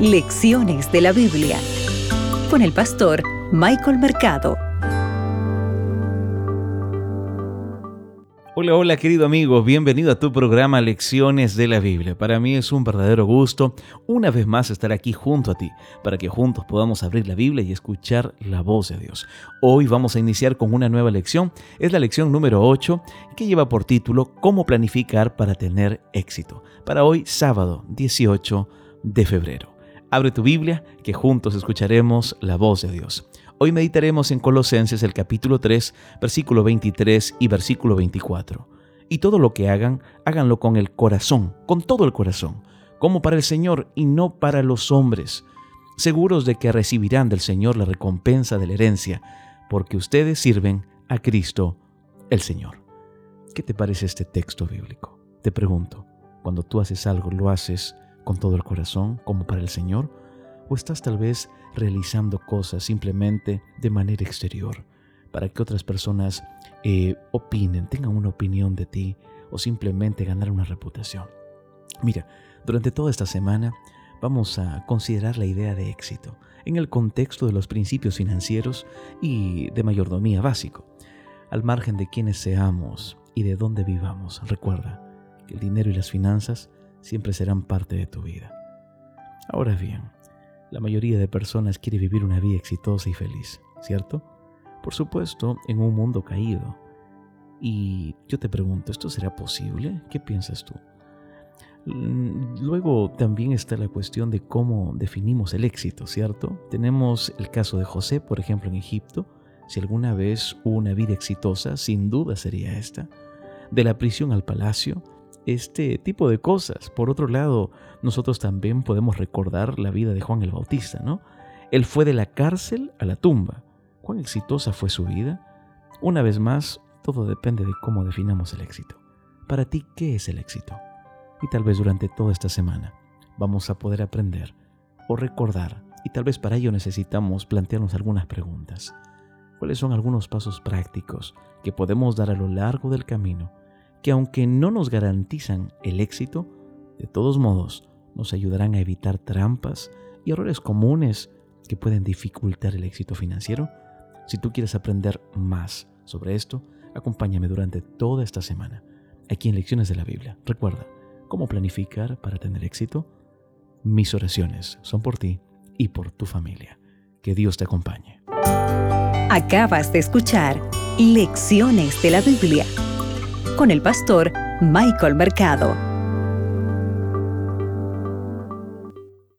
Lecciones de la Biblia con el pastor Michael Mercado. Hola, hola querido amigo, bienvenido a tu programa Lecciones de la Biblia. Para mí es un verdadero gusto una vez más estar aquí junto a ti, para que juntos podamos abrir la Biblia y escuchar la voz de Dios. Hoy vamos a iniciar con una nueva lección, es la lección número 8, que lleva por título Cómo planificar para tener éxito. Para hoy, sábado 18 de febrero. Abre tu Biblia, que juntos escucharemos la voz de Dios. Hoy meditaremos en Colosenses el capítulo 3, versículo 23 y versículo 24. Y todo lo que hagan, háganlo con el corazón, con todo el corazón, como para el Señor y no para los hombres, seguros de que recibirán del Señor la recompensa de la herencia, porque ustedes sirven a Cristo el Señor. ¿Qué te parece este texto bíblico? Te pregunto, cuando tú haces algo, ¿lo haces con todo el corazón como para el Señor? ¿O estás tal vez realizando cosas simplemente de manera exterior para que otras personas eh, opinen, tengan una opinión de ti o simplemente ganar una reputación? Mira, durante toda esta semana vamos a considerar la idea de éxito en el contexto de los principios financieros y de mayordomía básico. Al margen de quiénes seamos y de dónde vivamos, recuerda que el dinero y las finanzas siempre serán parte de tu vida. Ahora bien, la mayoría de personas quiere vivir una vida exitosa y feliz, ¿cierto? Por supuesto, en un mundo caído. Y yo te pregunto, ¿esto será posible? ¿Qué piensas tú? Mm, luego también está la cuestión de cómo definimos el éxito, ¿cierto? Tenemos el caso de José, por ejemplo, en Egipto. Si alguna vez hubo una vida exitosa, sin duda sería esta. De la prisión al palacio, este tipo de cosas. Por otro lado, nosotros también podemos recordar la vida de Juan el Bautista, ¿no? Él fue de la cárcel a la tumba. ¿Cuán exitosa fue su vida? Una vez más, todo depende de cómo definamos el éxito. Para ti, ¿qué es el éxito? Y tal vez durante toda esta semana vamos a poder aprender o recordar, y tal vez para ello necesitamos plantearnos algunas preguntas. ¿Cuáles son algunos pasos prácticos que podemos dar a lo largo del camino que aunque no nos garantizan el éxito, de todos modos nos ayudarán a evitar trampas y errores comunes que pueden dificultar el éxito financiero? Si tú quieres aprender más sobre esto, acompáñame durante toda esta semana, aquí en Lecciones de la Biblia. Recuerda, ¿cómo planificar para tener éxito? Mis oraciones son por ti y por tu familia. Que Dios te acompañe. Acabas de escuchar Lecciones de la Biblia con el pastor Michael Mercado.